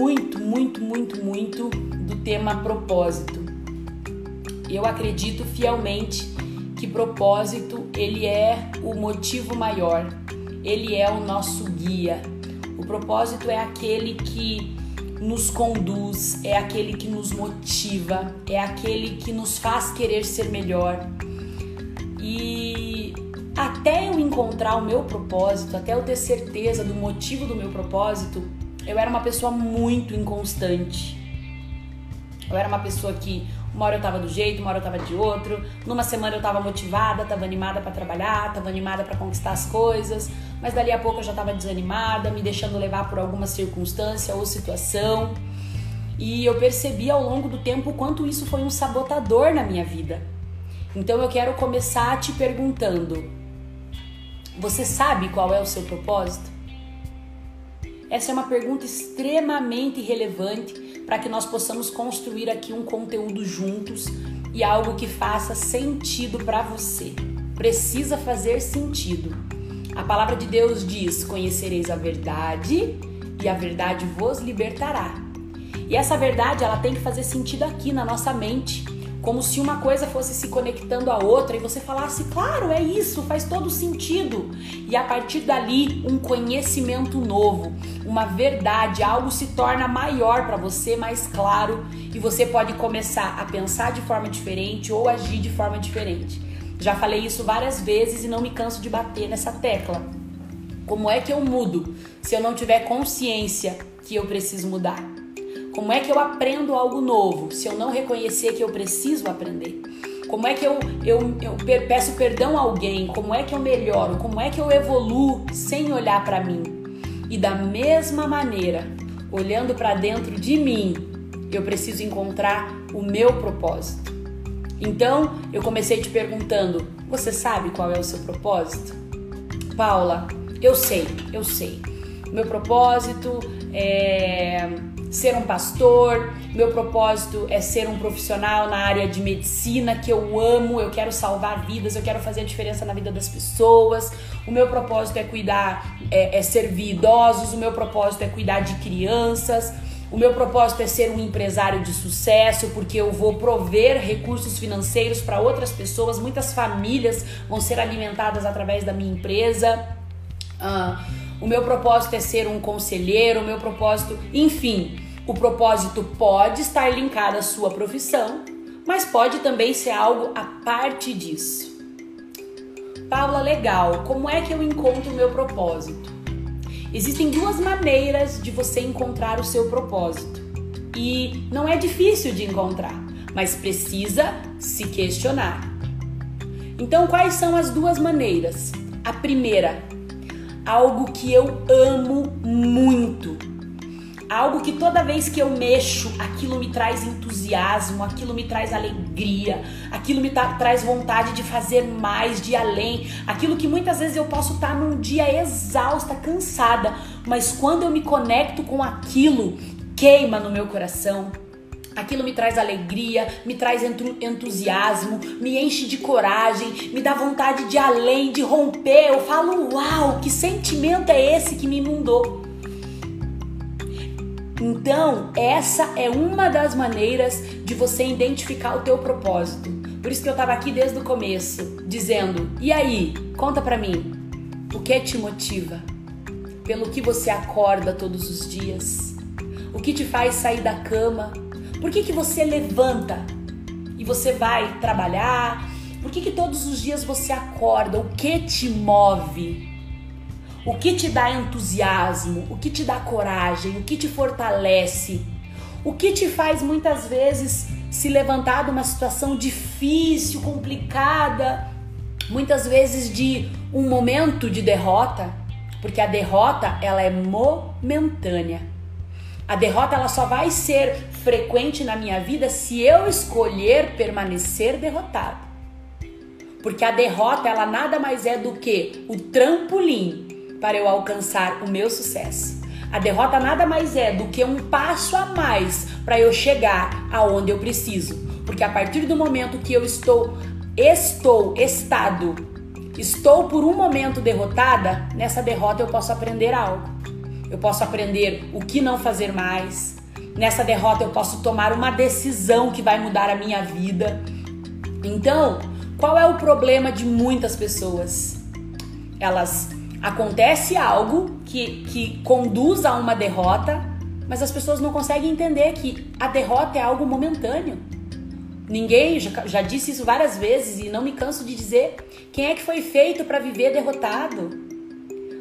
muito, muito, muito, muito do tema propósito. Eu acredito fielmente que propósito ele é o motivo maior, ele é o nosso guia. O propósito é aquele que nos conduz, é aquele que nos motiva, é aquele que nos faz querer ser melhor. E até eu encontrar o meu propósito, até eu ter certeza do motivo do meu propósito, eu era uma pessoa muito inconstante. Eu era uma pessoa que uma hora eu tava do jeito, uma hora eu tava de outro. Numa semana eu tava motivada, tava animada para trabalhar, tava animada para conquistar as coisas, mas dali a pouco eu já tava desanimada, me deixando levar por alguma circunstância ou situação. E eu percebi ao longo do tempo o quanto isso foi um sabotador na minha vida. Então eu quero começar te perguntando: você sabe qual é o seu propósito? Essa é uma pergunta extremamente relevante para que nós possamos construir aqui um conteúdo juntos e algo que faça sentido para você. Precisa fazer sentido. A palavra de Deus diz: Conhecereis a verdade e a verdade vos libertará. E essa verdade ela tem que fazer sentido aqui na nossa mente como se uma coisa fosse se conectando à outra e você falasse, claro, é isso, faz todo sentido. E a partir dali, um conhecimento novo, uma verdade, algo se torna maior para você, mais claro, e você pode começar a pensar de forma diferente ou agir de forma diferente. Já falei isso várias vezes e não me canso de bater nessa tecla. Como é que eu mudo se eu não tiver consciência que eu preciso mudar? Como é que eu aprendo algo novo se eu não reconhecer que eu preciso aprender? Como é que eu, eu, eu peço perdão a alguém? Como é que eu melhoro? Como é que eu evoluo sem olhar para mim? E da mesma maneira, olhando para dentro de mim, eu preciso encontrar o meu propósito. Então, eu comecei te perguntando: você sabe qual é o seu propósito? Paula, eu sei, eu sei. Meu propósito é ser um pastor, meu propósito é ser um profissional na área de medicina que eu amo, eu quero salvar vidas, eu quero fazer a diferença na vida das pessoas. O meu propósito é cuidar, é, é servir idosos, o meu propósito é cuidar de crianças. O meu propósito é ser um empresário de sucesso, porque eu vou prover recursos financeiros para outras pessoas. Muitas famílias vão ser alimentadas através da minha empresa. Uh, o meu propósito é ser um conselheiro, o meu propósito, enfim, o propósito pode estar linkado à sua profissão, mas pode também ser algo a parte disso. Paula, legal, como é que eu encontro o meu propósito? Existem duas maneiras de você encontrar o seu propósito. E não é difícil de encontrar, mas precisa se questionar. Então, quais são as duas maneiras? A primeira, algo que eu amo muito. Algo que toda vez que eu mexo, aquilo me traz entusiasmo, aquilo me traz alegria, aquilo me traz vontade de fazer mais, de ir além. Aquilo que muitas vezes eu posso estar num dia exausta, cansada, mas quando eu me conecto com aquilo, queima no meu coração Aquilo me traz alegria, me traz entusiasmo, me enche de coragem, me dá vontade de além, de romper. Eu falo, uau, que sentimento é esse que me inundou? Então, essa é uma das maneiras de você identificar o teu propósito. Por isso que eu estava aqui desde o começo, dizendo: "E aí, conta para mim, o que te motiva? Pelo que você acorda todos os dias? O que te faz sair da cama? Por que, que você levanta e você vai trabalhar? Por que, que todos os dias você acorda? O que te move? O que te dá entusiasmo? O que te dá coragem? O que te fortalece? O que te faz muitas vezes se levantar de uma situação difícil, complicada, muitas vezes de um momento de derrota? Porque a derrota ela é momentânea. A derrota ela só vai ser frequente na minha vida se eu escolher permanecer derrotado. Porque a derrota ela nada mais é do que o trampolim para eu alcançar o meu sucesso. A derrota nada mais é do que um passo a mais para eu chegar aonde eu preciso. Porque a partir do momento que eu estou estou estado estou por um momento derrotada, nessa derrota eu posso aprender algo. Eu posso aprender o que não fazer mais. Nessa derrota eu posso tomar uma decisão que vai mudar a minha vida. Então, qual é o problema de muitas pessoas? Elas acontece algo que, que conduz a uma derrota, mas as pessoas não conseguem entender que a derrota é algo momentâneo. Ninguém, já, já disse isso várias vezes e não me canso de dizer, quem é que foi feito para viver derrotado?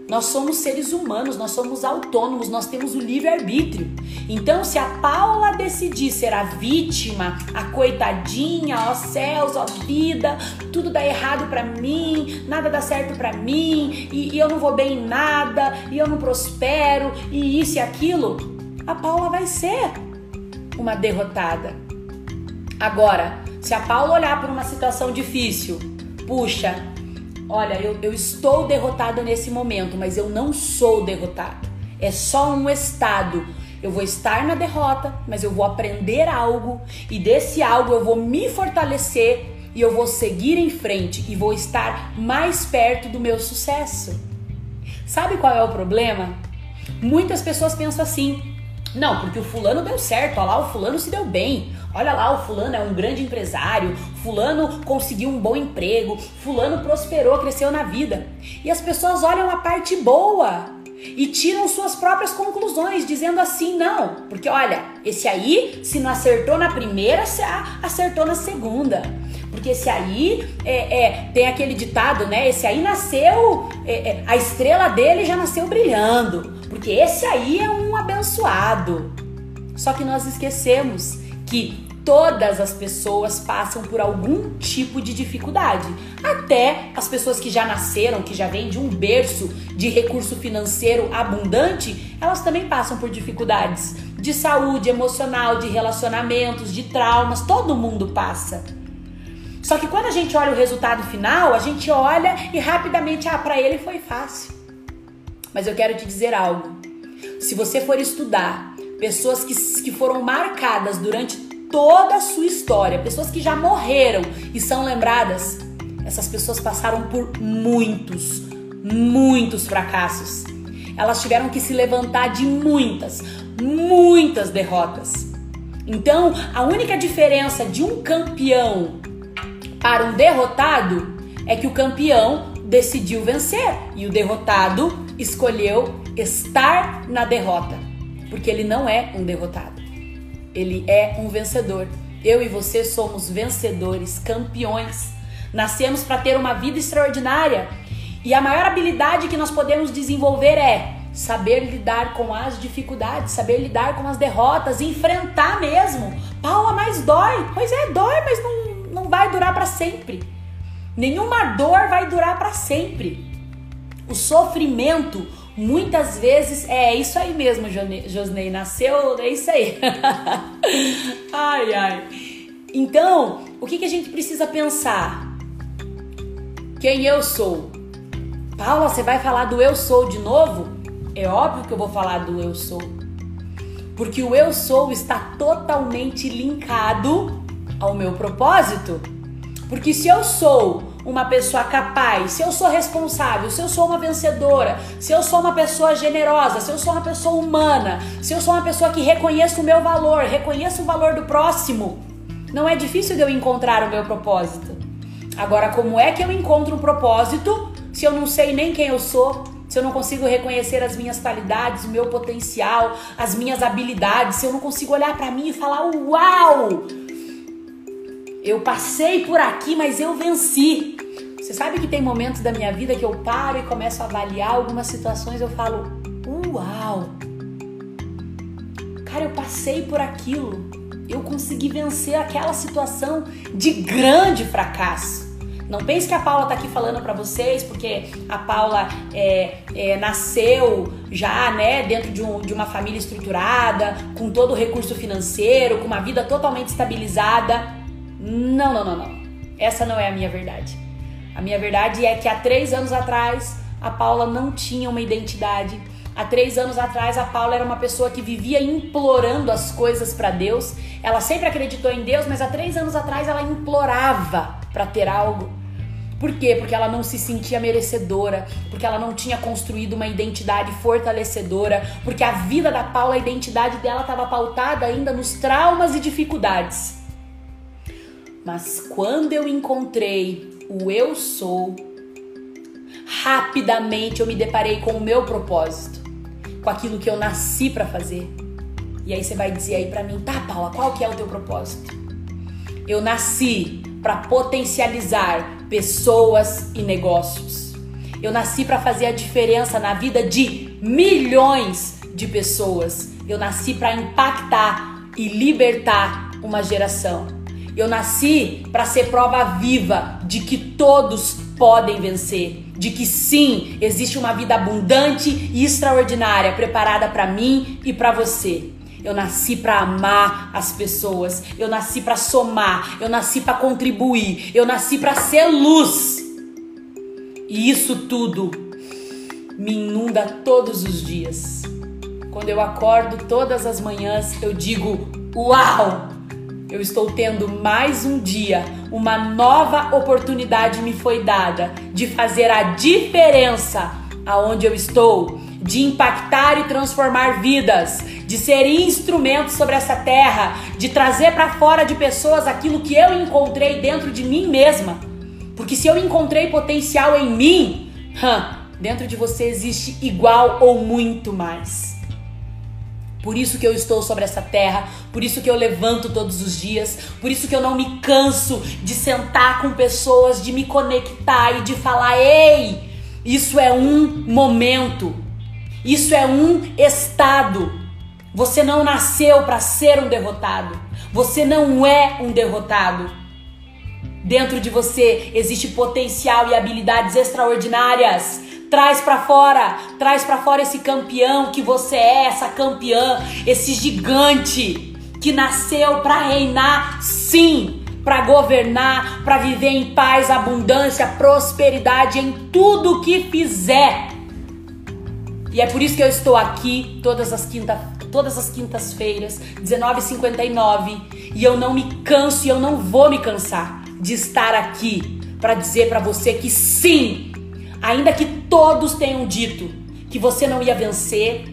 Nós somos seres humanos, nós somos autônomos, nós temos o livre-arbítrio. Então, se a Paula decidir ser a vítima, a coitadinha, ó céus, ó vida, tudo dá errado para mim, nada dá certo para mim, e, e eu não vou bem em nada, e eu não prospero, e isso e aquilo, a Paula vai ser uma derrotada. Agora, se a Paula olhar para uma situação difícil, puxa, olha, eu, eu estou derrotada nesse momento, mas eu não sou derrotada. É só um estado. Eu vou estar na derrota, mas eu vou aprender algo e desse algo eu vou me fortalecer e eu vou seguir em frente e vou estar mais perto do meu sucesso. Sabe qual é o problema? Muitas pessoas pensam assim: não, porque o fulano deu certo, olha lá, o fulano se deu bem. Olha lá, o fulano é um grande empresário, fulano conseguiu um bom emprego, fulano prosperou, cresceu na vida. E as pessoas olham a parte boa e tiram suas próprias conclusões, dizendo assim: não, porque olha, esse aí, se não acertou na primeira, acertou na segunda. Porque esse aí é, é, tem aquele ditado, né? Esse aí nasceu, é, é, a estrela dele já nasceu brilhando. Porque esse aí é um abençoado. Só que nós esquecemos que todas as pessoas passam por algum tipo de dificuldade. Até as pessoas que já nasceram, que já vêm de um berço de recurso financeiro abundante, elas também passam por dificuldades de saúde emocional, de relacionamentos, de traumas, todo mundo passa. Só que quando a gente olha o resultado final, a gente olha e rapidamente, ah, para ele foi fácil. Mas eu quero te dizer algo. Se você for estudar pessoas que, que foram marcadas durante toda a sua história, pessoas que já morreram e são lembradas, essas pessoas passaram por muitos, muitos fracassos. Elas tiveram que se levantar de muitas, muitas derrotas. Então, a única diferença de um campeão para um derrotado é que o campeão decidiu vencer e o derrotado escolheu estar na derrota porque ele não é um derrotado. Ele é um vencedor. Eu e você somos vencedores, campeões. Nascemos para ter uma vida extraordinária. E a maior habilidade que nós podemos desenvolver é saber lidar com as dificuldades, saber lidar com as derrotas, enfrentar mesmo. Paula, mas dói. Pois é, dói, mas não, vai durar para sempre. Nenhuma dor vai durar para sempre. O sofrimento, Muitas vezes é isso aí mesmo, Josnei. Nasceu, é isso aí. ai, ai. Então, o que, que a gente precisa pensar? Quem eu sou? Paula, você vai falar do eu sou de novo? É óbvio que eu vou falar do eu sou. Porque o eu sou está totalmente linkado ao meu propósito. Porque se eu sou uma pessoa capaz, se eu sou responsável, se eu sou uma vencedora, se eu sou uma pessoa generosa, se eu sou uma pessoa humana, se eu sou uma pessoa que reconheço o meu valor, reconheço o valor do próximo, não é difícil de eu encontrar o meu propósito. Agora, como é que eu encontro um propósito se eu não sei nem quem eu sou, se eu não consigo reconhecer as minhas qualidades, o meu potencial, as minhas habilidades, se eu não consigo olhar para mim e falar: "Uau! Eu passei por aqui, mas eu venci. Você sabe que tem momentos da minha vida que eu paro e começo a avaliar algumas situações, eu falo: "Uau! Cara, eu passei por aquilo. Eu consegui vencer aquela situação de grande fracasso." Não pense que a Paula tá aqui falando para vocês, porque a Paula é, é, nasceu já, né, dentro de, um, de uma família estruturada, com todo o recurso financeiro, com uma vida totalmente estabilizada. Não, não, não, não. Essa não é a minha verdade. A minha verdade é que há três anos atrás a Paula não tinha uma identidade. Há três anos atrás a Paula era uma pessoa que vivia implorando as coisas para Deus. Ela sempre acreditou em Deus, mas há três anos atrás ela implorava para ter algo. Por quê? Porque ela não se sentia merecedora, porque ela não tinha construído uma identidade fortalecedora, porque a vida da Paula, a identidade dela estava pautada ainda nos traumas e dificuldades. Mas quando eu encontrei o eu sou, rapidamente eu me deparei com o meu propósito, com aquilo que eu nasci para fazer. E aí você vai dizer aí para mim, tá, Paula, qual que é o teu propósito? Eu nasci para potencializar pessoas e negócios. Eu nasci para fazer a diferença na vida de milhões de pessoas. Eu nasci para impactar e libertar uma geração. Eu nasci para ser prova viva de que todos podem vencer, de que sim, existe uma vida abundante e extraordinária preparada para mim e para você. Eu nasci para amar as pessoas. Eu nasci para somar. Eu nasci para contribuir. Eu nasci para ser luz. E isso tudo me inunda todos os dias. Quando eu acordo todas as manhãs, eu digo: Uau! Eu estou tendo mais um dia, uma nova oportunidade me foi dada de fazer a diferença aonde eu estou, de impactar e transformar vidas, de ser instrumento sobre essa terra, de trazer para fora de pessoas aquilo que eu encontrei dentro de mim mesma. Porque se eu encontrei potencial em mim, dentro de você existe igual ou muito mais. Por isso que eu estou sobre essa terra, por isso que eu levanto todos os dias, por isso que eu não me canso de sentar com pessoas, de me conectar e de falar: "Ei, isso é um momento. Isso é um estado. Você não nasceu para ser um derrotado. Você não é um derrotado. Dentro de você existe potencial e habilidades extraordinárias. Traz para fora, traz para fora esse campeão que você é, essa campeã, esse gigante que nasceu para reinar, sim, para governar, para viver em paz, abundância, prosperidade em tudo que fizer. E é por isso que eu estou aqui todas as quinta, todas as quintas-feiras, 19:59, e eu não me canso e eu não vou me cansar de estar aqui para dizer para você que sim, ainda que todos tenham dito que você não ia vencer,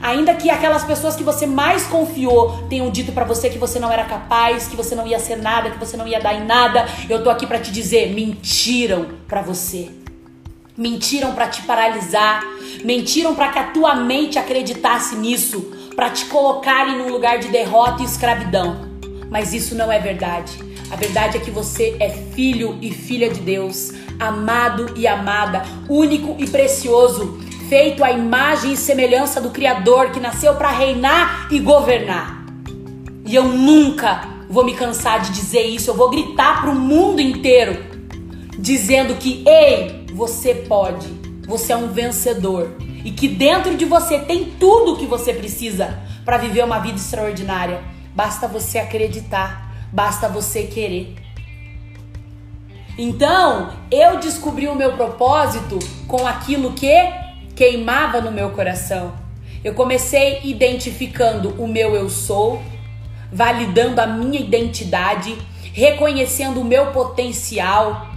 ainda que aquelas pessoas que você mais confiou tenham dito para você que você não era capaz, que você não ia ser nada, que você não ia dar em nada, eu tô aqui para te dizer, mentiram para você. Mentiram para te paralisar, mentiram para que a tua mente acreditasse nisso, para te colocarem num lugar de derrota e escravidão. Mas isso não é verdade. A verdade é que você é filho e filha de Deus, amado e amada, único e precioso, feito à imagem e semelhança do Criador que nasceu para reinar e governar. E eu nunca vou me cansar de dizer isso, eu vou gritar para o mundo inteiro, dizendo que, ei, você pode, você é um vencedor e que dentro de você tem tudo o que você precisa para viver uma vida extraordinária. Basta você acreditar basta você querer. Então, eu descobri o meu propósito com aquilo que queimava no meu coração. Eu comecei identificando o meu eu sou, validando a minha identidade, reconhecendo o meu potencial,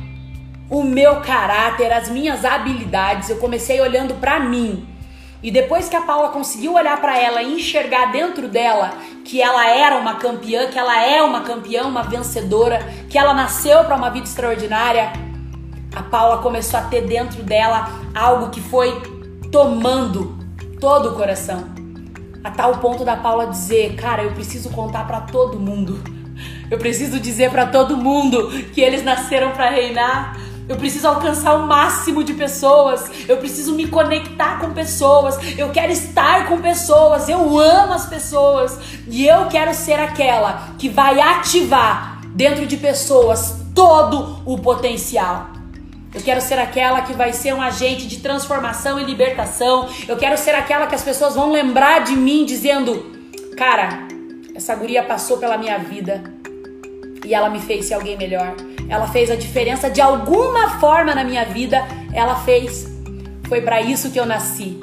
o meu caráter, as minhas habilidades. Eu comecei olhando para mim e depois que a Paula conseguiu olhar para ela e enxergar dentro dela que ela era uma campeã, que ela é uma campeã, uma vencedora, que ela nasceu para uma vida extraordinária, a Paula começou a ter dentro dela algo que foi tomando todo o coração. A tal ponto da Paula dizer: "Cara, eu preciso contar para todo mundo. Eu preciso dizer para todo mundo que eles nasceram para reinar." Eu preciso alcançar o máximo de pessoas. Eu preciso me conectar com pessoas. Eu quero estar com pessoas. Eu amo as pessoas. E eu quero ser aquela que vai ativar dentro de pessoas todo o potencial. Eu quero ser aquela que vai ser um agente de transformação e libertação. Eu quero ser aquela que as pessoas vão lembrar de mim dizendo: Cara, essa guria passou pela minha vida e ela me fez ser alguém melhor ela fez a diferença de alguma forma na minha vida, ela fez. Foi para isso que eu nasci.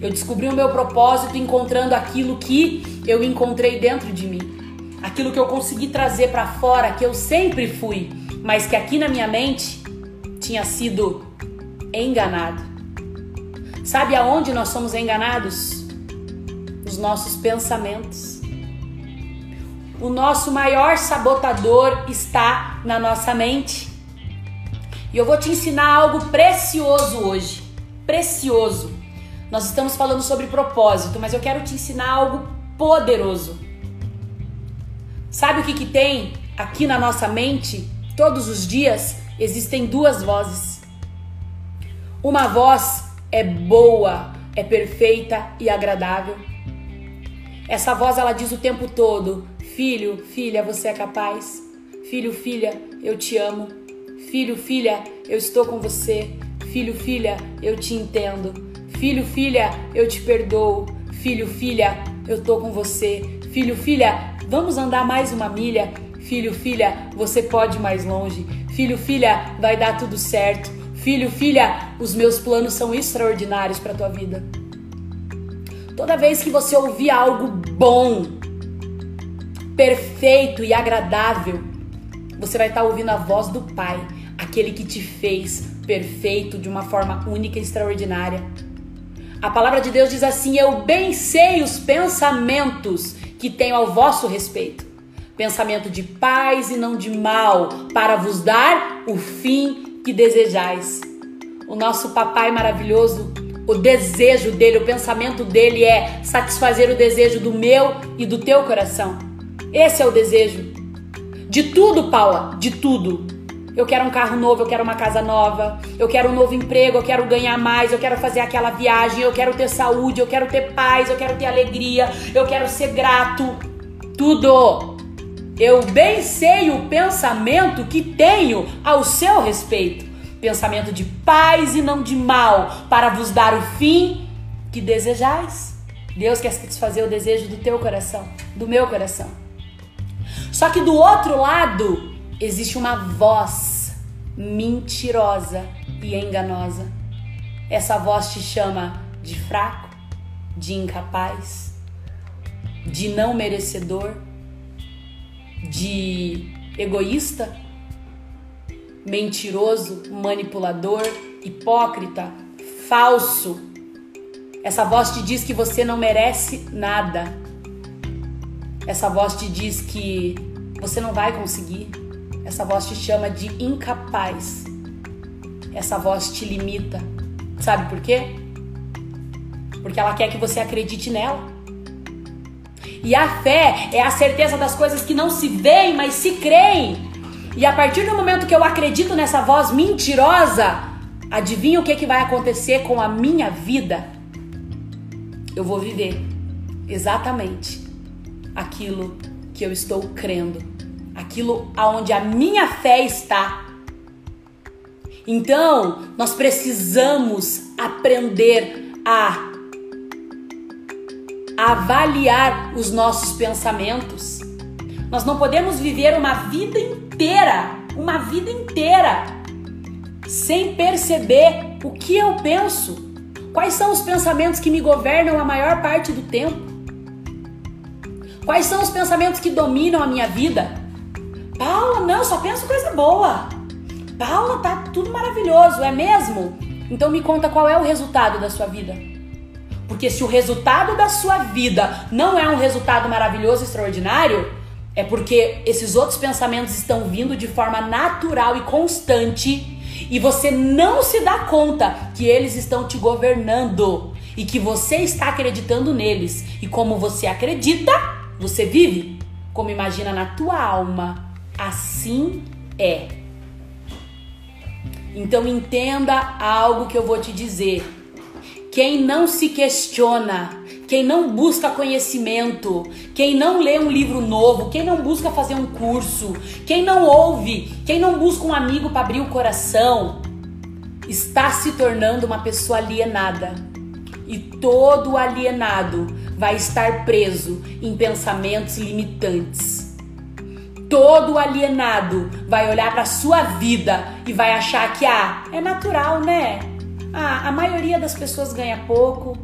Eu descobri o meu propósito encontrando aquilo que eu encontrei dentro de mim. Aquilo que eu consegui trazer para fora, que eu sempre fui, mas que aqui na minha mente tinha sido enganado. Sabe aonde nós somos enganados? Os nossos pensamentos. O nosso maior sabotador está na nossa mente. E eu vou te ensinar algo precioso hoje. Precioso. Nós estamos falando sobre propósito, mas eu quero te ensinar algo poderoso. Sabe o que, que tem aqui na nossa mente? Todos os dias existem duas vozes. Uma voz é boa, é perfeita e agradável. Essa voz ela diz o tempo todo: Filho, filha, você é capaz. Filho, filha, eu te amo. Filho, filha, eu estou com você. Filho, filha, eu te entendo. Filho, filha, eu te perdoo. Filho, filha, eu tô com você. Filho, filha, vamos andar mais uma milha. Filho, filha, você pode ir mais longe. Filho, filha, vai dar tudo certo. Filho, filha, os meus planos são extraordinários para tua vida. Toda vez que você ouvir algo bom, perfeito e agradável, você vai estar tá ouvindo a voz do Pai, aquele que te fez perfeito de uma forma única e extraordinária. A palavra de Deus diz assim: Eu bem sei os pensamentos que tenho ao vosso respeito. Pensamento de paz e não de mal, para vos dar o fim que desejais. O nosso papai maravilhoso, o desejo dele, o pensamento dele é satisfazer o desejo do meu e do teu coração. Esse é o desejo. De tudo, Paula, de tudo. Eu quero um carro novo, eu quero uma casa nova, eu quero um novo emprego, eu quero ganhar mais, eu quero fazer aquela viagem, eu quero ter saúde, eu quero ter paz, eu quero ter alegria, eu quero ser grato. Tudo. Eu bem sei o pensamento que tenho ao seu respeito. Pensamento de paz e não de mal, para vos dar o fim que desejais. Deus quer satisfazer o desejo do teu coração, do meu coração. Só que do outro lado, existe uma voz mentirosa e enganosa. Essa voz te chama de fraco, de incapaz, de não merecedor, de egoísta, mentiroso, manipulador, hipócrita, falso. Essa voz te diz que você não merece nada. Essa voz te diz que você não vai conseguir essa voz te chama de incapaz. Essa voz te limita. Sabe por quê? Porque ela quer que você acredite nela. E a fé é a certeza das coisas que não se veem, mas se creem. E a partir do momento que eu acredito nessa voz mentirosa, adivinha o que, que vai acontecer com a minha vida? Eu vou viver exatamente aquilo que eu estou crendo aquilo aonde a minha fé está. Então, nós precisamos aprender a avaliar os nossos pensamentos. Nós não podemos viver uma vida inteira, uma vida inteira, sem perceber o que eu penso. Quais são os pensamentos que me governam a maior parte do tempo? Quais são os pensamentos que dominam a minha vida? Paula, não, só penso coisa boa. Paula, tá tudo maravilhoso, é mesmo? Então me conta qual é o resultado da sua vida. Porque se o resultado da sua vida não é um resultado maravilhoso, extraordinário, é porque esses outros pensamentos estão vindo de forma natural e constante e você não se dá conta que eles estão te governando e que você está acreditando neles. E como você acredita, você vive como imagina na tua alma assim é. Então entenda algo que eu vou te dizer. Quem não se questiona, quem não busca conhecimento, quem não lê um livro novo, quem não busca fazer um curso, quem não ouve, quem não busca um amigo para abrir o coração, está se tornando uma pessoa alienada. E todo alienado vai estar preso em pensamentos limitantes todo alienado vai olhar para sua vida e vai achar que ah, é natural, né? Ah, a maioria das pessoas ganha pouco.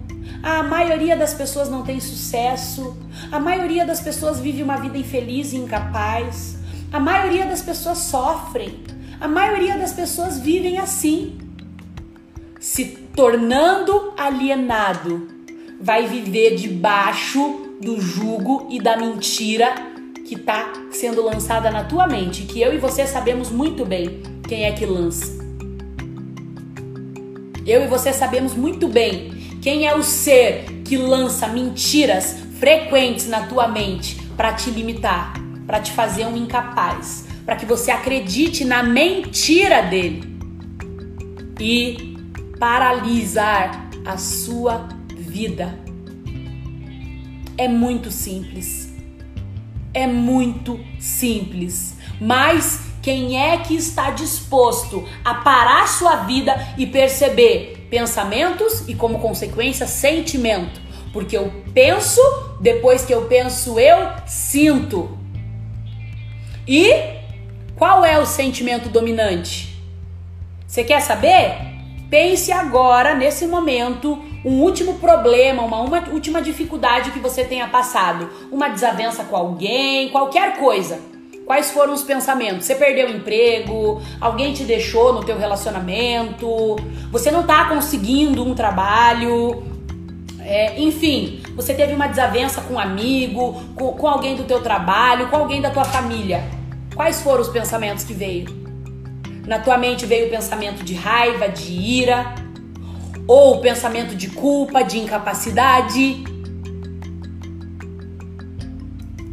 Ah, a maioria das pessoas não tem sucesso. A maioria das pessoas vive uma vida infeliz e incapaz. A maioria das pessoas sofrem. A maioria das pessoas vivem assim, se tornando alienado. Vai viver debaixo do jugo e da mentira que está sendo lançada na tua mente, que eu e você sabemos muito bem quem é que lança. Eu e você sabemos muito bem quem é o ser que lança mentiras frequentes na tua mente para te limitar, para te fazer um incapaz, para que você acredite na mentira dele e paralisar a sua vida. É muito simples. É muito simples. Mas quem é que está disposto a parar sua vida e perceber pensamentos e, como consequência, sentimento? Porque eu penso, depois que eu penso, eu sinto. E qual é o sentimento dominante? Você quer saber? Pense agora, nesse momento, um último problema, uma, uma última dificuldade que você tenha passado. Uma desavença com alguém, qualquer coisa. Quais foram os pensamentos? Você perdeu o emprego? Alguém te deixou no teu relacionamento? Você não está conseguindo um trabalho? É, enfim, você teve uma desavença com um amigo, com, com alguém do teu trabalho, com alguém da tua família. Quais foram os pensamentos que veio? Na tua mente veio o pensamento de raiva, de ira, ou o pensamento de culpa, de incapacidade.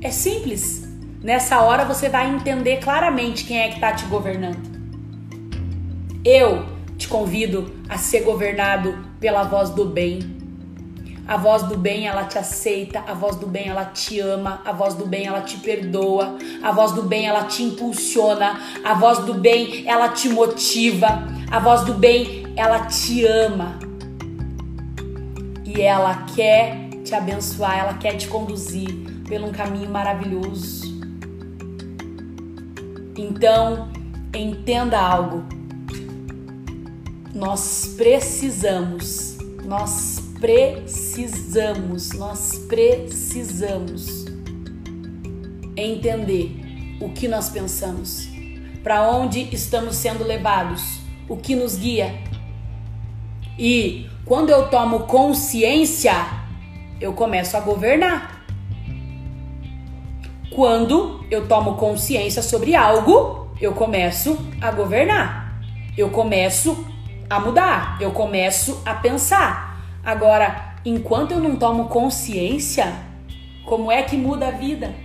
É simples. Nessa hora você vai entender claramente quem é que está te governando. Eu te convido a ser governado pela voz do bem. A voz do bem ela te aceita, a voz do bem ela te ama, a voz do bem ela te perdoa, a voz do bem ela te impulsiona, a voz do bem ela te motiva, a voz do bem ela te ama. E ela quer te abençoar, ela quer te conduzir pelo um caminho maravilhoso. Então, entenda algo. Nós precisamos, nós precisamos, nós precisamos entender o que nós pensamos, para onde estamos sendo levados, o que nos guia. E quando eu tomo consciência, eu começo a governar. Quando eu tomo consciência sobre algo, eu começo a governar. Eu começo a mudar, eu começo a pensar. Agora, enquanto eu não tomo consciência, como é que muda a vida?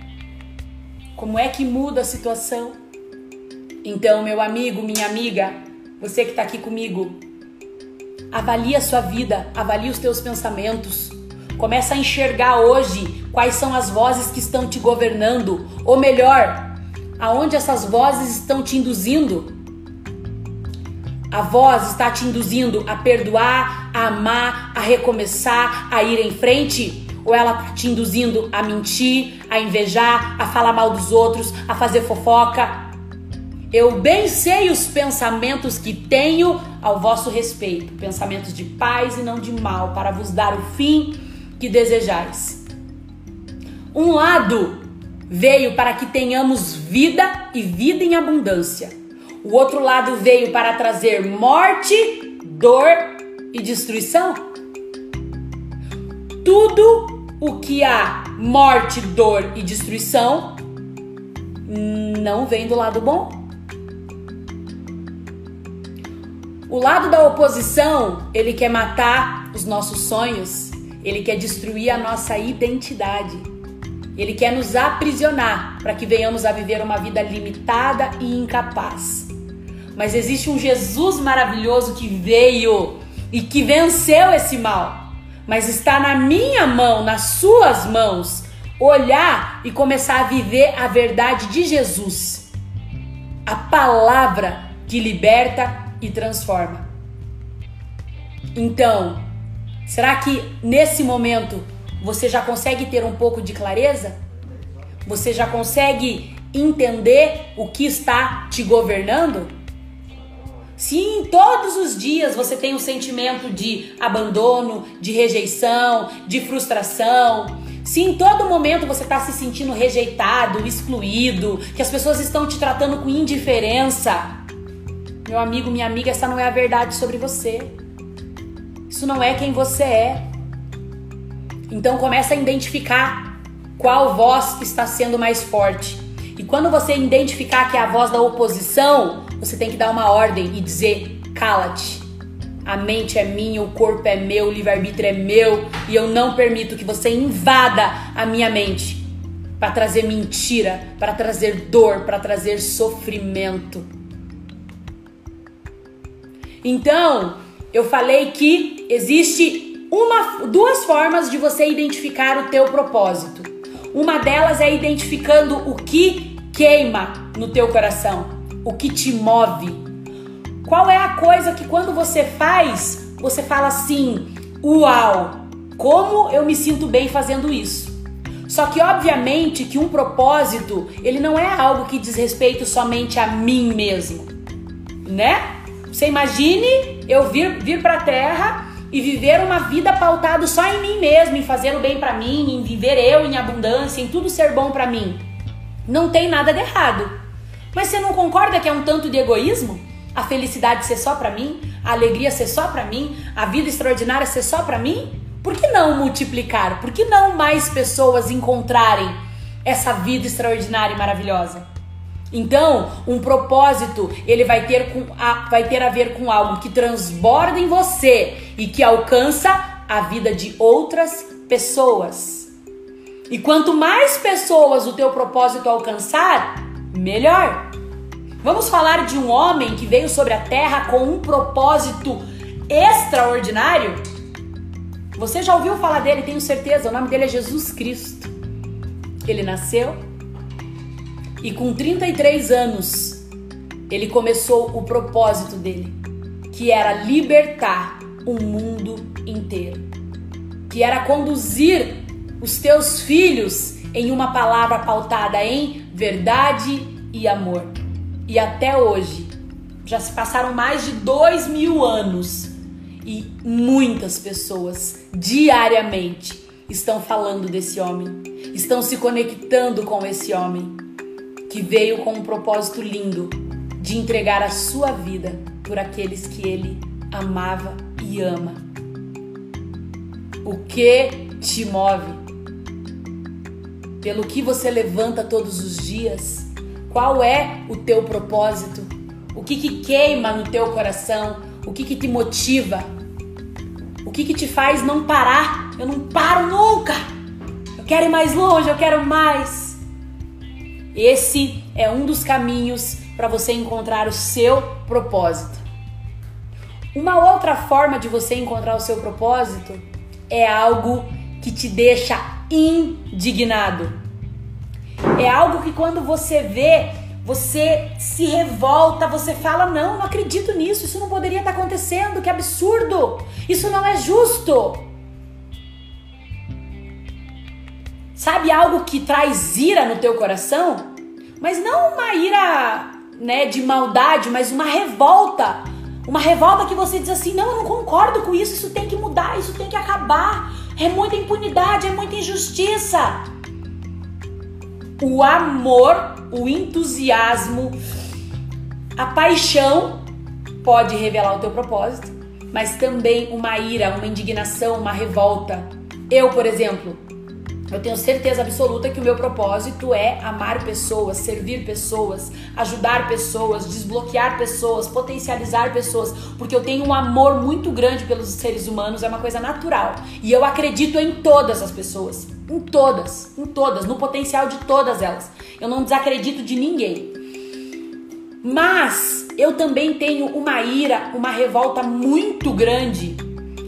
Como é que muda a situação? Então, meu amigo, minha amiga, você que está aqui comigo, avalie a sua vida, avalie os teus pensamentos. Começa a enxergar hoje quais são as vozes que estão te governando, ou melhor, aonde essas vozes estão te induzindo. A voz está te induzindo a perdoar, a amar, a recomeçar, a ir em frente? Ou ela está te induzindo a mentir, a invejar, a falar mal dos outros, a fazer fofoca? Eu bem sei os pensamentos que tenho ao vosso respeito, pensamentos de paz e não de mal, para vos dar o fim que desejais. Um lado veio para que tenhamos vida e vida em abundância. O outro lado veio para trazer morte, dor e destruição. Tudo o que há morte, dor e destruição não vem do lado bom. O lado da oposição, ele quer matar os nossos sonhos, ele quer destruir a nossa identidade. Ele quer nos aprisionar para que venhamos a viver uma vida limitada e incapaz. Mas existe um Jesus maravilhoso que veio e que venceu esse mal. Mas está na minha mão, nas suas mãos, olhar e começar a viver a verdade de Jesus. A palavra que liberta e transforma. Então, será que nesse momento você já consegue ter um pouco de clareza? Você já consegue entender o que está te governando? Se em todos os dias você tem um sentimento de abandono, de rejeição, de frustração, se em todo momento você está se sentindo rejeitado, excluído, que as pessoas estão te tratando com indiferença, Meu amigo, minha amiga, essa não é a verdade sobre você. Isso não é quem você é. Então começa a identificar qual voz está sendo mais forte. E quando você identificar que é a voz da oposição, você tem que dar uma ordem e dizer: cala-te. A mente é minha, o corpo é meu, o livre-arbítrio é meu e eu não permito que você invada a minha mente para trazer mentira, para trazer dor, para trazer sofrimento. Então, eu falei que existe uma, duas formas de você identificar o teu propósito. Uma delas é identificando o que queima no teu coração, o que te move. Qual é a coisa que quando você faz, você fala assim: "Uau, como eu me sinto bem fazendo isso?" Só que obviamente que um propósito, ele não é algo que diz respeito somente a mim mesmo, né? Você imagine eu vir vir para Terra e viver uma vida pautada só em mim mesmo, em fazer o bem para mim, em viver eu em abundância, em tudo ser bom para mim. Não tem nada de errado. Mas você não concorda que é um tanto de egoísmo? A felicidade ser só para mim, a alegria ser só para mim, a vida extraordinária ser só para mim? Por que não multiplicar? Por que não mais pessoas encontrarem essa vida extraordinária e maravilhosa? Então, um propósito, ele vai ter, com a, vai ter a ver com algo que transborda em você e que alcança a vida de outras pessoas. E quanto mais pessoas o teu propósito alcançar, melhor. Vamos falar de um homem que veio sobre a terra com um propósito extraordinário? Você já ouviu falar dele, tenho certeza, o nome dele é Jesus Cristo. Ele nasceu e com 33 anos, ele começou o propósito dele, que era libertar o mundo inteiro, que era conduzir os teus filhos em uma palavra pautada em verdade e amor. E até hoje, já se passaram mais de dois mil anos e muitas pessoas diariamente estão falando desse homem, estão se conectando com esse homem que veio com um propósito lindo de entregar a sua vida por aqueles que ele amava e ama. O que te move? Pelo que você levanta todos os dias? Qual é o teu propósito? O que, que queima no teu coração? O que, que te motiva? O que, que te faz não parar? Eu não paro nunca! Eu quero ir mais longe, eu quero mais. Esse é um dos caminhos para você encontrar o seu propósito. Uma outra forma de você encontrar o seu propósito é algo que te deixa indignado. É algo que quando você vê, você se revolta, você fala: Não, não acredito nisso, isso não poderia estar acontecendo, que absurdo, isso não é justo. Sabe algo que traz ira no teu coração? Mas não uma ira, né, de maldade, mas uma revolta. Uma revolta que você diz assim: "Não, eu não concordo com isso, isso tem que mudar, isso tem que acabar. É muita impunidade, é muita injustiça." O amor, o entusiasmo, a paixão pode revelar o teu propósito, mas também uma ira, uma indignação, uma revolta. Eu, por exemplo, eu tenho certeza absoluta que o meu propósito é amar pessoas, servir pessoas, ajudar pessoas, desbloquear pessoas, potencializar pessoas, porque eu tenho um amor muito grande pelos seres humanos, é uma coisa natural. E eu acredito em todas as pessoas, em todas, em todas, no potencial de todas elas. Eu não desacredito de ninguém. Mas eu também tenho uma ira, uma revolta muito grande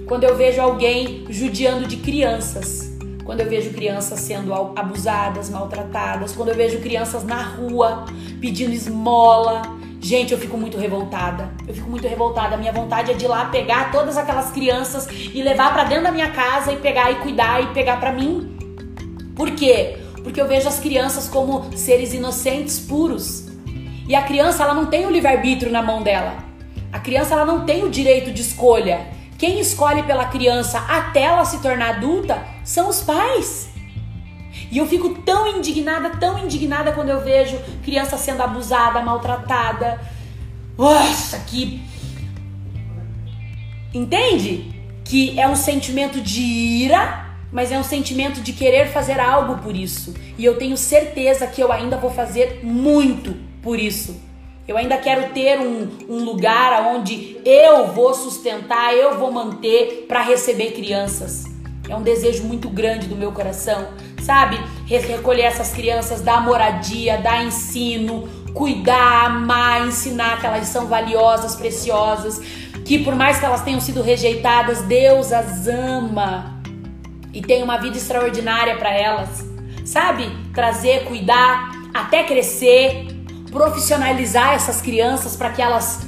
quando eu vejo alguém judiando de crianças quando eu vejo crianças sendo abusadas, maltratadas, quando eu vejo crianças na rua pedindo esmola. Gente, eu fico muito revoltada. Eu fico muito revoltada. A minha vontade é de ir lá pegar todas aquelas crianças e levar para dentro da minha casa e pegar e cuidar e pegar para mim. Por quê? Porque eu vejo as crianças como seres inocentes, puros. E a criança, ela não tem o livre-arbítrio na mão dela. A criança, ela não tem o direito de escolha. Quem escolhe pela criança até ela se tornar adulta são os pais. E eu fico tão indignada, tão indignada quando eu vejo criança sendo abusada, maltratada. Nossa, que. Entende? Que é um sentimento de ira, mas é um sentimento de querer fazer algo por isso. E eu tenho certeza que eu ainda vou fazer muito por isso. Eu ainda quero ter um, um lugar onde eu vou sustentar, eu vou manter para receber crianças. É um desejo muito grande do meu coração, sabe? Recolher essas crianças, dar moradia, dar ensino, cuidar, amar, ensinar que elas são valiosas, preciosas, que por mais que elas tenham sido rejeitadas, Deus as ama e tem uma vida extraordinária para elas, sabe? Trazer, cuidar, até crescer, profissionalizar essas crianças para que elas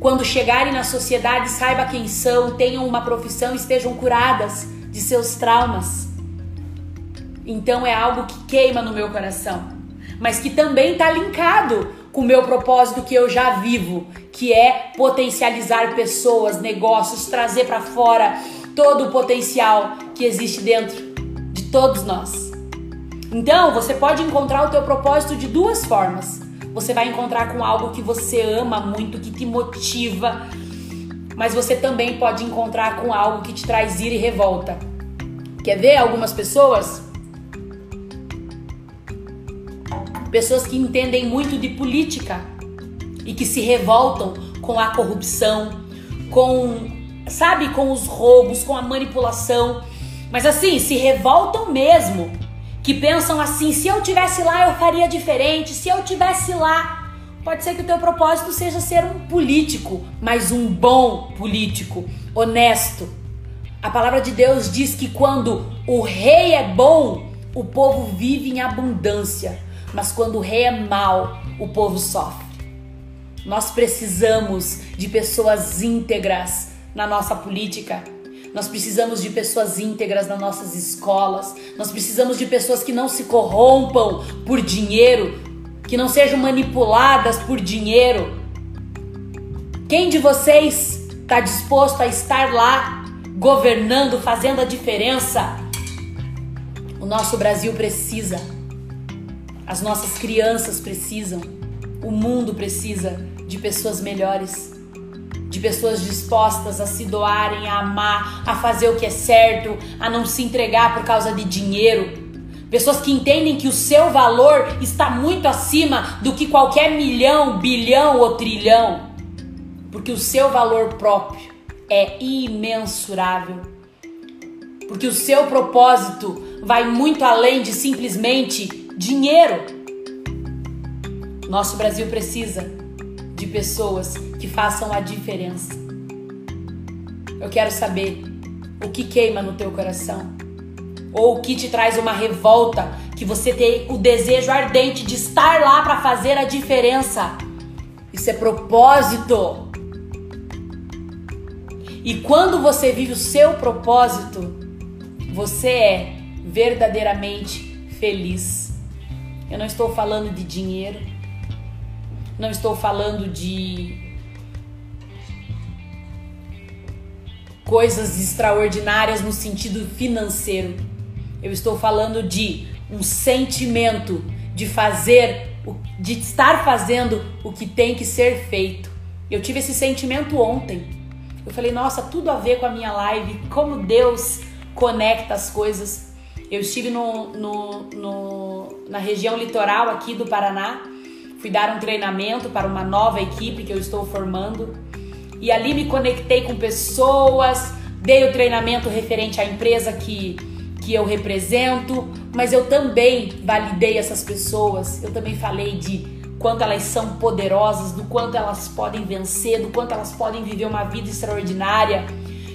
quando chegarem na sociedade saibam quem são, tenham uma profissão, estejam curadas de seus traumas. Então é algo que queima no meu coração, mas que também está linkado com o meu propósito que eu já vivo, que é potencializar pessoas, negócios, trazer para fora todo o potencial que existe dentro de todos nós. Então, você pode encontrar o teu propósito de duas formas. Você vai encontrar com algo que você ama muito, que te motiva, mas você também pode encontrar com algo que te traz ira e revolta. Quer ver algumas pessoas? Pessoas que entendem muito de política e que se revoltam com a corrupção, com, sabe, com os roubos, com a manipulação. Mas assim, se revoltam mesmo. Que pensam assim: se eu tivesse lá, eu faria diferente. Se eu tivesse lá, Pode ser que o teu propósito seja ser um político, mas um bom político, honesto. A palavra de Deus diz que quando o rei é bom, o povo vive em abundância, mas quando o rei é mau, o povo sofre. Nós precisamos de pessoas íntegras na nossa política. Nós precisamos de pessoas íntegras nas nossas escolas. Nós precisamos de pessoas que não se corrompam por dinheiro, que não sejam manipuladas por dinheiro. Quem de vocês está disposto a estar lá governando, fazendo a diferença? O nosso Brasil precisa, as nossas crianças precisam, o mundo precisa de pessoas melhores, de pessoas dispostas a se doarem, a amar, a fazer o que é certo, a não se entregar por causa de dinheiro Pessoas que entendem que o seu valor está muito acima do que qualquer milhão, bilhão ou trilhão. Porque o seu valor próprio é imensurável. Porque o seu propósito vai muito além de simplesmente dinheiro. Nosso Brasil precisa de pessoas que façam a diferença. Eu quero saber o que queima no teu coração ou que te traz uma revolta, que você tem o desejo ardente de estar lá para fazer a diferença. Isso é propósito. E quando você vive o seu propósito, você é verdadeiramente feliz. Eu não estou falando de dinheiro, não estou falando de coisas extraordinárias no sentido financeiro. Eu estou falando de um sentimento de fazer, de estar fazendo o que tem que ser feito. Eu tive esse sentimento ontem. Eu falei, nossa, tudo a ver com a minha live, como Deus conecta as coisas. Eu estive no, no, no, na região litoral aqui do Paraná, fui dar um treinamento para uma nova equipe que eu estou formando e ali me conectei com pessoas, dei o treinamento referente à empresa que que eu represento, mas eu também validei essas pessoas. Eu também falei de quanto elas são poderosas, do quanto elas podem vencer, do quanto elas podem viver uma vida extraordinária.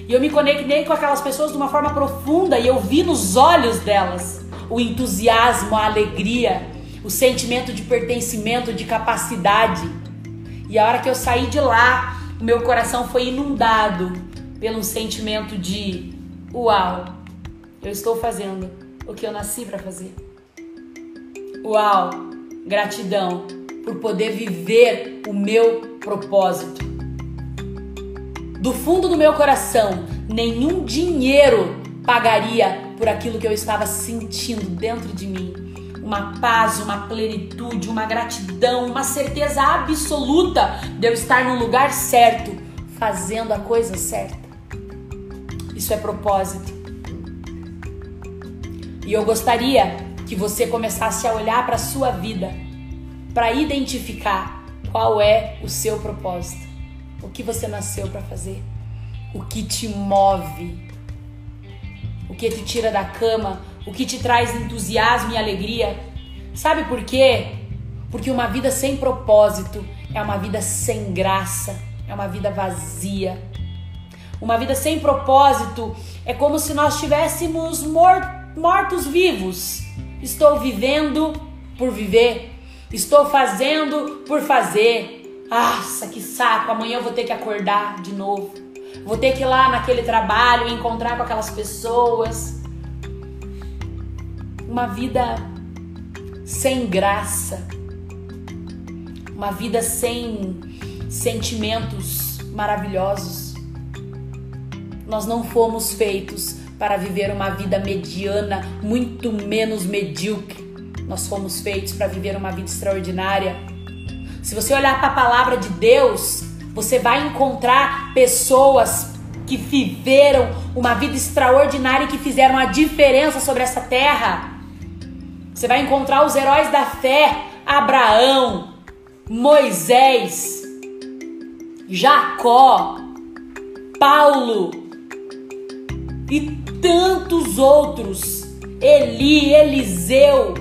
E eu me conectei com aquelas pessoas de uma forma profunda e eu vi nos olhos delas o entusiasmo, a alegria, o sentimento de pertencimento, de capacidade. E a hora que eu saí de lá, o meu coração foi inundado pelo sentimento de uau, eu estou fazendo o que eu nasci para fazer. Uau! Gratidão por poder viver o meu propósito. Do fundo do meu coração, nenhum dinheiro pagaria por aquilo que eu estava sentindo dentro de mim. Uma paz, uma plenitude, uma gratidão, uma certeza absoluta de eu estar no lugar certo, fazendo a coisa certa. Isso é propósito. E eu gostaria que você começasse a olhar para a sua vida, para identificar qual é o seu propósito, o que você nasceu para fazer, o que te move, o que te tira da cama o que te traz entusiasmo e alegria. Sabe por quê? Porque uma vida sem propósito é uma vida sem graça, é uma vida vazia. Uma vida sem propósito é como se nós estivéssemos mortos vivos. Estou vivendo por viver, estou fazendo por fazer. Nossa, que saco! Amanhã eu vou ter que acordar de novo. Vou ter que ir lá naquele trabalho, encontrar com aquelas pessoas uma vida sem graça, uma vida sem sentimentos maravilhosos. Nós não fomos feitos para viver uma vida mediana, muito menos medíocre. Nós fomos feitos para viver uma vida extraordinária. Se você olhar para a palavra de Deus, você vai encontrar pessoas que viveram uma vida extraordinária e que fizeram a diferença sobre essa terra. Você vai encontrar os heróis da fé: Abraão, Moisés, Jacó, Paulo e tantos outros. Eli, Eliseu.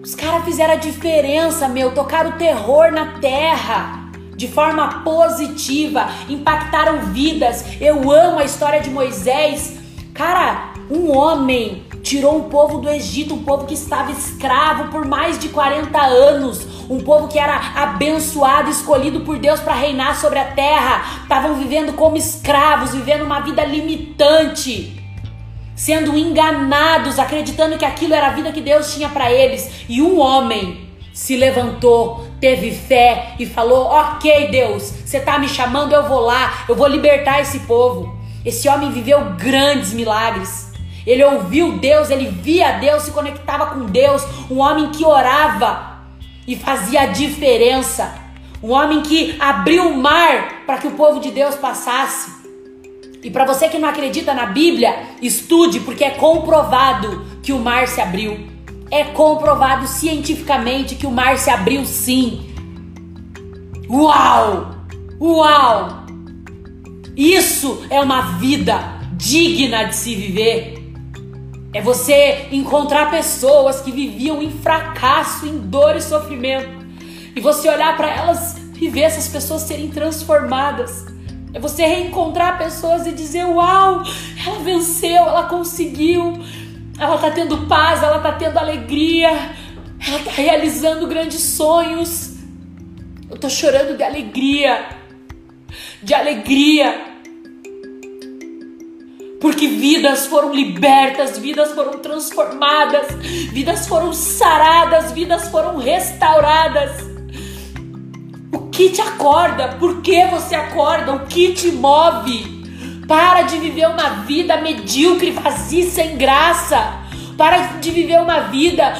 Os caras fizeram a diferença, meu, tocaram o terror na terra de forma positiva, impactaram vidas. Eu amo a história de Moisés. Cara, um homem tirou um povo do Egito, um povo que estava escravo por mais de 40 anos, um povo que era abençoado, escolhido por Deus para reinar sobre a terra, estavam vivendo como escravos, vivendo uma vida limitante, sendo enganados, acreditando que aquilo era a vida que Deus tinha para eles, e um homem se levantou, teve fé e falou: Ok, Deus, você está me chamando, eu vou lá, eu vou libertar esse povo. Esse homem viveu grandes milagres. Ele ouviu Deus, ele via Deus, se conectava com Deus. Um homem que orava e fazia a diferença. Um homem que abriu o mar para que o povo de Deus passasse. E para você que não acredita na Bíblia, estude, porque é comprovado que o mar se abriu. É comprovado cientificamente que o mar se abriu sim. Uau! Uau! Isso é uma vida digna de se viver. É você encontrar pessoas que viviam em fracasso, em dor e sofrimento. E você olhar para elas e ver essas pessoas serem transformadas. É você reencontrar pessoas e dizer: Uau, ela venceu, ela conseguiu, ela está tendo paz, ela está tendo alegria, ela está realizando grandes sonhos. Eu estou chorando de alegria, de alegria porque vidas foram libertas, vidas foram transformadas, vidas foram saradas, vidas foram restauradas. O que te acorda? Por que você acorda? O que te move? Para de viver uma vida medíocre, vazia, sem graça. Para de viver uma vida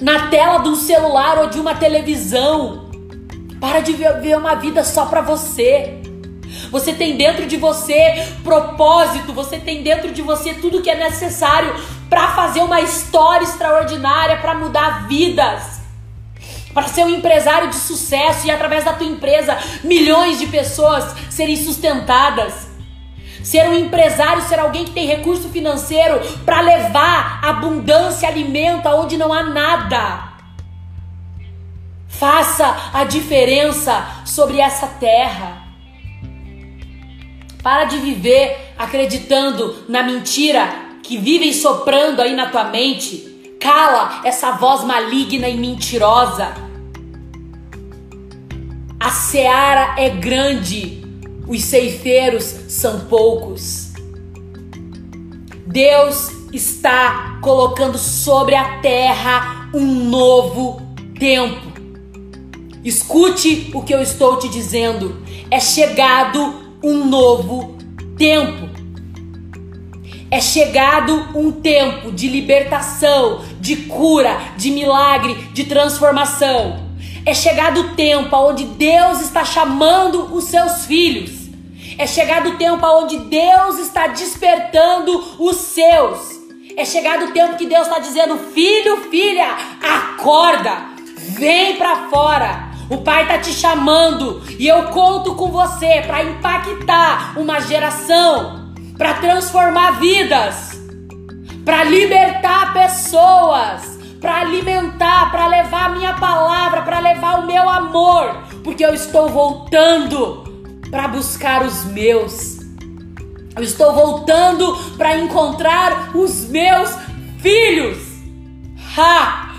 na tela de um celular ou de uma televisão. Para de viver uma vida só para você. Você tem dentro de você propósito, você tem dentro de você tudo que é necessário para fazer uma história extraordinária, para mudar vidas. Para ser um empresário de sucesso e através da tua empresa milhões de pessoas serem sustentadas. Ser um empresário, ser alguém que tem recurso financeiro para levar abundância, alimento aonde não há nada. Faça a diferença sobre essa terra. Para de viver acreditando na mentira que vivem soprando aí na tua mente. Cala essa voz maligna e mentirosa. A seara é grande, os ceifeiros são poucos. Deus está colocando sobre a terra um novo tempo. Escute o que eu estou te dizendo. É chegado um novo tempo. É chegado um tempo de libertação, de cura, de milagre, de transformação. É chegado o tempo onde Deus está chamando os seus filhos. É chegado o tempo onde Deus está despertando os seus. É chegado o tempo que Deus está dizendo: Filho, filha, acorda, vem para fora. O Pai está te chamando e eu conto com você para impactar uma geração, para transformar vidas, para libertar pessoas, para alimentar, para levar a minha palavra, para levar o meu amor, porque eu estou voltando para buscar os meus. Eu estou voltando para encontrar os meus filhos. Ha!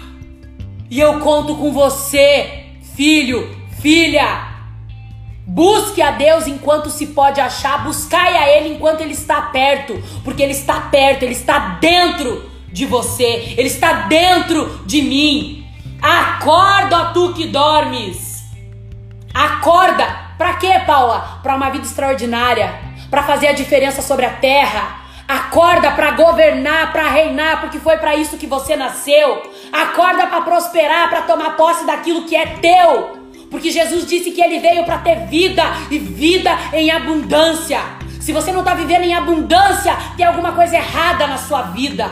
E eu conto com você, filho, filha. Busque a Deus enquanto se pode achar, buscai a Ele enquanto Ele está perto, porque Ele está perto, Ele está dentro de você, Ele está dentro de mim. Acorda, tu que dormes. Acorda. Para quê, Paula? Para uma vida extraordinária, para fazer a diferença sobre a terra. Acorda para governar, para reinar, porque foi para isso que você nasceu. Acorda para prosperar, para tomar posse daquilo que é teu. Porque Jesus disse que ele veio para ter vida e vida em abundância. Se você não está vivendo em abundância, tem alguma coisa errada na sua vida.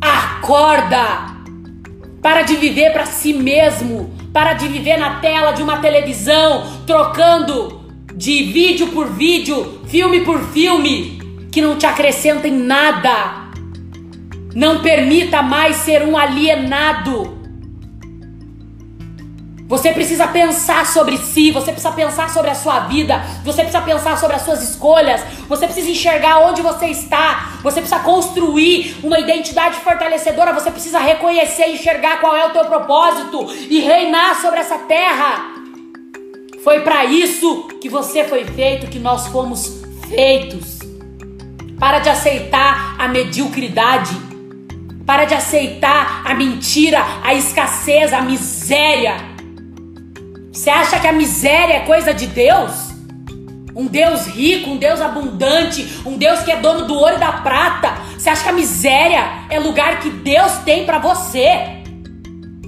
Acorda! Para de viver para si mesmo. Para de viver na tela de uma televisão, trocando de vídeo por vídeo, filme por filme, que não te acrescenta em nada. Não permita mais ser um alienado. Você precisa pensar sobre si, você precisa pensar sobre a sua vida, você precisa pensar sobre as suas escolhas, você precisa enxergar onde você está, você precisa construir uma identidade fortalecedora, você precisa reconhecer e enxergar qual é o teu propósito e reinar sobre essa terra. Foi para isso que você foi feito, que nós fomos feitos. Para de aceitar a mediocridade. Para de aceitar a mentira, a escassez, a miséria. Você acha que a miséria é coisa de Deus? Um Deus rico, um Deus abundante, um Deus que é dono do ouro e da prata. Você acha que a miséria é lugar que Deus tem para você?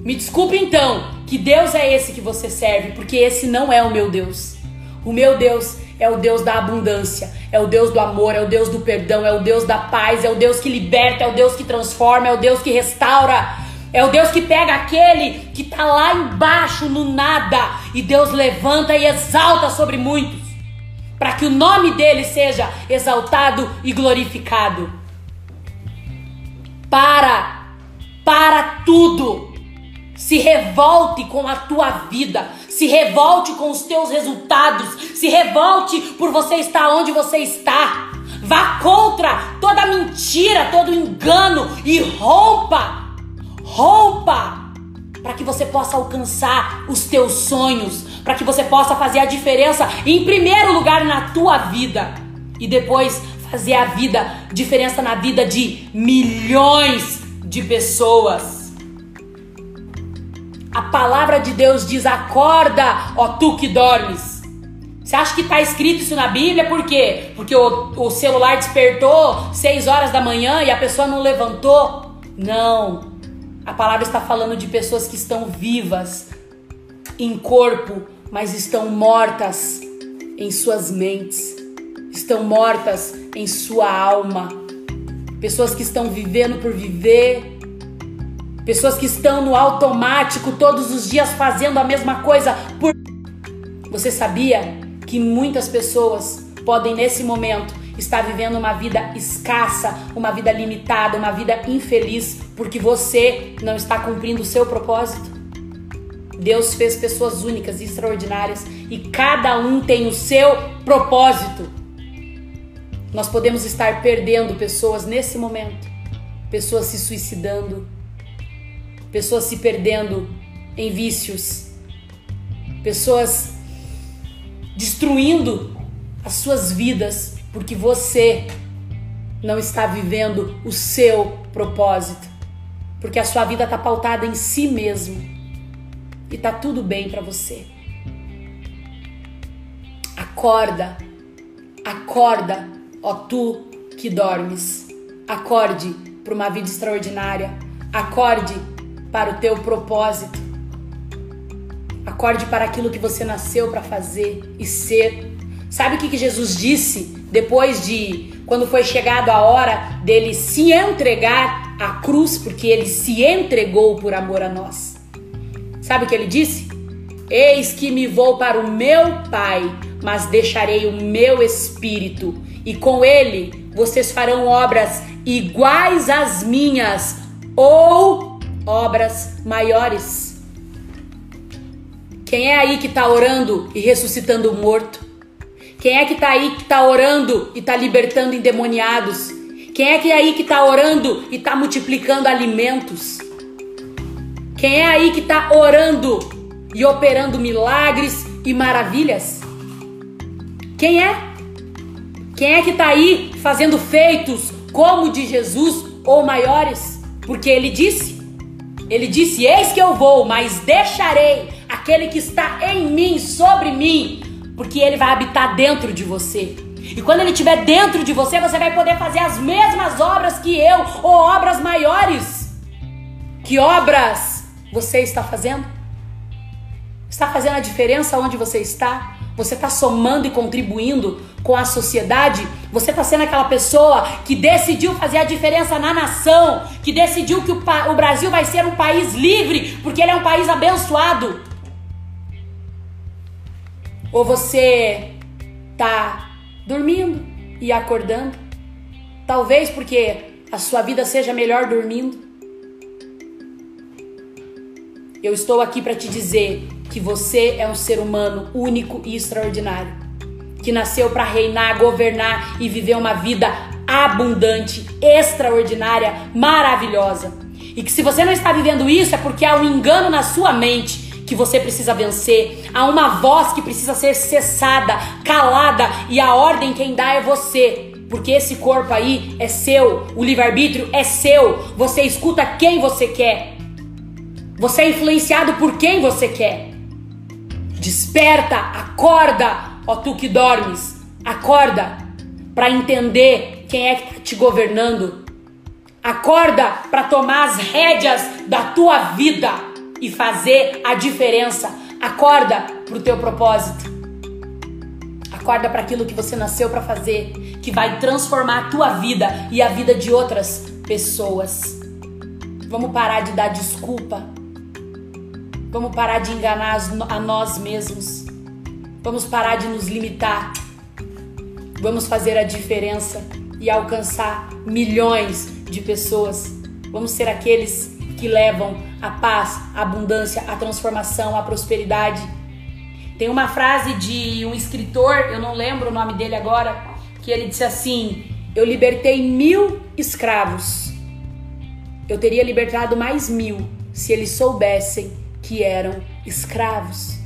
Me desculpe então, que Deus é esse que você serve, porque esse não é o meu Deus. O meu Deus é o Deus da abundância, é o Deus do amor, é o Deus do perdão, é o Deus da paz, é o Deus que liberta, é o Deus que transforma, é o Deus que restaura. É o Deus que pega aquele que está lá embaixo no nada e Deus levanta e exalta sobre muitos, para que o nome dele seja exaltado e glorificado. Para, para tudo. Se revolte com a tua vida, se revolte com os teus resultados, se revolte por você estar onde você está. Vá contra toda mentira, todo engano e rompa Roupa para que você possa alcançar os teus sonhos, para que você possa fazer a diferença em primeiro lugar na tua vida e depois fazer a vida diferença na vida de milhões de pessoas. A palavra de Deus diz: "Acorda, ó tu que dormes". Você acha que está escrito isso na Bíblia? Por quê? Porque o, o celular despertou 6 horas da manhã e a pessoa não levantou? Não. A palavra está falando de pessoas que estão vivas em corpo, mas estão mortas em suas mentes, estão mortas em sua alma. Pessoas que estão vivendo por viver, pessoas que estão no automático todos os dias fazendo a mesma coisa por Você sabia que muitas pessoas podem nesse momento está vivendo uma vida escassa, uma vida limitada, uma vida infeliz, porque você não está cumprindo o seu propósito. Deus fez pessoas únicas e extraordinárias e cada um tem o seu propósito. Nós podemos estar perdendo pessoas nesse momento, pessoas se suicidando, pessoas se perdendo em vícios, pessoas destruindo as suas vidas porque você não está vivendo o seu propósito, porque a sua vida está pautada em si mesmo e tá tudo bem para você. Acorda, acorda, ó tu que dormes. Acorde para uma vida extraordinária. Acorde para o teu propósito. Acorde para aquilo que você nasceu para fazer e ser. Sabe o que, Jesus disse depois de quando foi chegado a hora dele se entregar à cruz, porque ele se entregou por amor a nós? Sabe o que ele disse? Eis que me vou para o meu Pai, mas deixarei o meu espírito, e com ele vocês farão obras iguais às minhas, ou obras maiores. Quem é aí que está orando e ressuscitando o morto? Quem é que está aí que está orando e está libertando endemoniados? Quem é que é aí que está orando e está multiplicando alimentos? Quem é aí que está orando e operando milagres e maravilhas? Quem é? Quem é que está aí fazendo feitos como de Jesus ou maiores? Porque ele disse, ele disse: Eis que eu vou, mas deixarei aquele que está em mim, sobre mim, porque ele vai habitar dentro de você. E quando ele estiver dentro de você, você vai poder fazer as mesmas obras que eu, ou obras maiores. Que obras você está fazendo? Está fazendo a diferença onde você está? Você está somando e contribuindo com a sociedade? Você está sendo aquela pessoa que decidiu fazer a diferença na nação, que decidiu que o, o Brasil vai ser um país livre, porque ele é um país abençoado? Ou você tá dormindo e acordando? Talvez porque a sua vida seja melhor dormindo. Eu estou aqui para te dizer que você é um ser humano único e extraordinário, que nasceu para reinar, governar e viver uma vida abundante, extraordinária, maravilhosa. E que se você não está vivendo isso é porque há um engano na sua mente que você precisa vencer, há uma voz que precisa ser cessada, calada, e a ordem quem dá é você. Porque esse corpo aí é seu, o livre-arbítrio é seu. Você escuta quem você quer. Você é influenciado por quem você quer. Desperta, acorda, ó tu que dormes. Acorda para entender quem é que tá te governando. Acorda para tomar as rédeas da tua vida e fazer a diferença. Acorda pro teu propósito. Acorda para aquilo que você nasceu para fazer, que vai transformar a tua vida e a vida de outras pessoas. Vamos parar de dar desculpa. Vamos parar de enganar a nós mesmos. Vamos parar de nos limitar. Vamos fazer a diferença e alcançar milhões de pessoas. Vamos ser aqueles que levam a paz, a abundância, a transformação, a prosperidade. Tem uma frase de um escritor, eu não lembro o nome dele agora, que ele disse assim: Eu libertei mil escravos. Eu teria libertado mais mil se eles soubessem que eram escravos.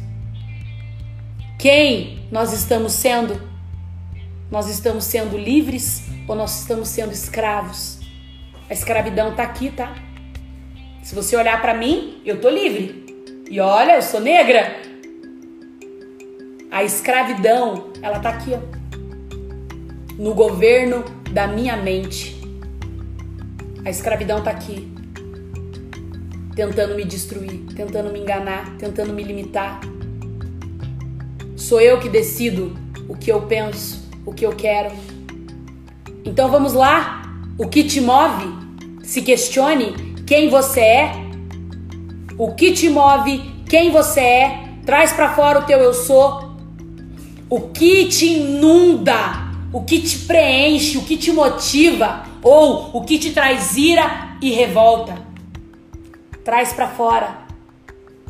Quem nós estamos sendo? Nós estamos sendo livres ou nós estamos sendo escravos? A escravidão está aqui, tá? Se você olhar para mim, eu tô livre. E olha, eu sou negra. A escravidão, ela tá aqui, ó. No governo da minha mente. A escravidão tá aqui. Tentando me destruir, tentando me enganar, tentando me limitar. Sou eu que decido o que eu penso, o que eu quero. Então vamos lá. O que te move? Se questione quem você é, o que te move, quem você é, traz para fora o teu eu sou, o que te inunda, o que te preenche, o que te motiva ou o que te traz ira e revolta. Traz para fora.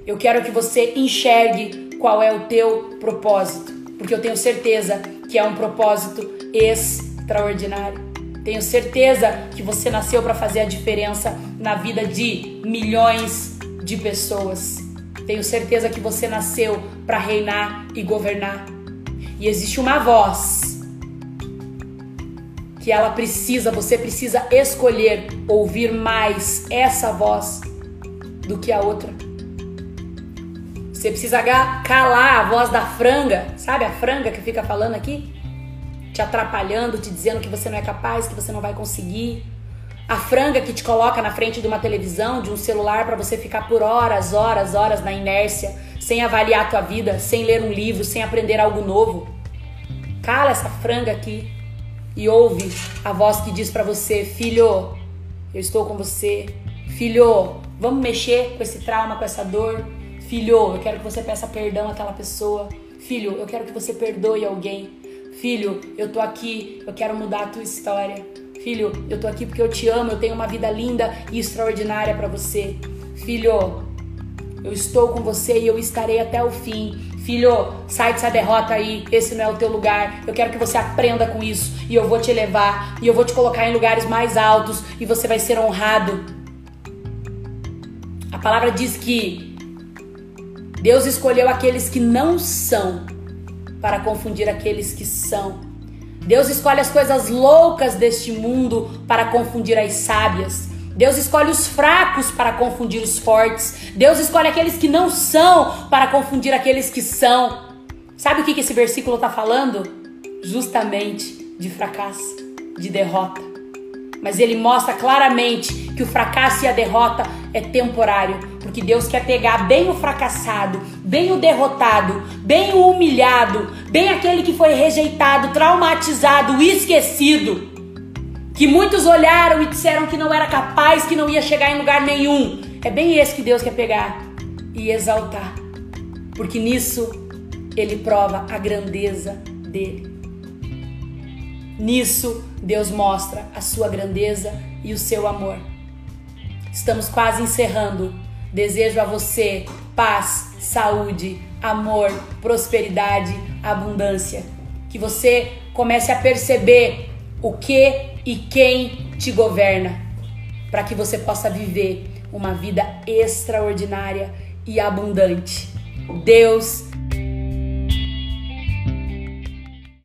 Eu quero que você enxergue qual é o teu propósito, porque eu tenho certeza que é um propósito extraordinário. Tenho certeza que você nasceu para fazer a diferença na vida de milhões de pessoas. Tenho certeza que você nasceu para reinar e governar. E existe uma voz que ela precisa, você precisa escolher ouvir mais essa voz do que a outra. Você precisa calar a voz da franga, sabe a franga que fica falando aqui? te atrapalhando, te dizendo que você não é capaz, que você não vai conseguir. A franga que te coloca na frente de uma televisão, de um celular para você ficar por horas, horas, horas na inércia, sem avaliar a tua vida, sem ler um livro, sem aprender algo novo. Cala essa franga aqui e ouve a voz que diz para você: "Filho, eu estou com você. Filho, vamos mexer com esse trauma, com essa dor. Filho, eu quero que você peça perdão àquela pessoa. Filho, eu quero que você perdoe alguém. Filho, eu tô aqui, eu quero mudar a tua história. Filho, eu tô aqui porque eu te amo, eu tenho uma vida linda e extraordinária para você. Filho, eu estou com você e eu estarei até o fim. Filho, sai dessa derrota aí, esse não é o teu lugar. Eu quero que você aprenda com isso e eu vou te levar e eu vou te colocar em lugares mais altos e você vai ser honrado. A palavra diz que Deus escolheu aqueles que não são para confundir aqueles que são. Deus escolhe as coisas loucas deste mundo para confundir as sábias. Deus escolhe os fracos para confundir os fortes. Deus escolhe aqueles que não são para confundir aqueles que são. Sabe o que esse versículo está falando? Justamente de fracasso, de derrota. Mas ele mostra claramente que o fracasso e a derrota é temporário, porque Deus quer pegar bem o fracassado, bem o derrotado, bem o humilhado, bem aquele que foi rejeitado, traumatizado, esquecido que muitos olharam e disseram que não era capaz, que não ia chegar em lugar nenhum. É bem esse que Deus quer pegar e exaltar, porque nisso ele prova a grandeza dele. Nisso Deus mostra a sua grandeza e o seu amor. Estamos quase encerrando. Desejo a você paz, saúde, amor, prosperidade, abundância. Que você comece a perceber o que e quem te governa, para que você possa viver uma vida extraordinária e abundante. Deus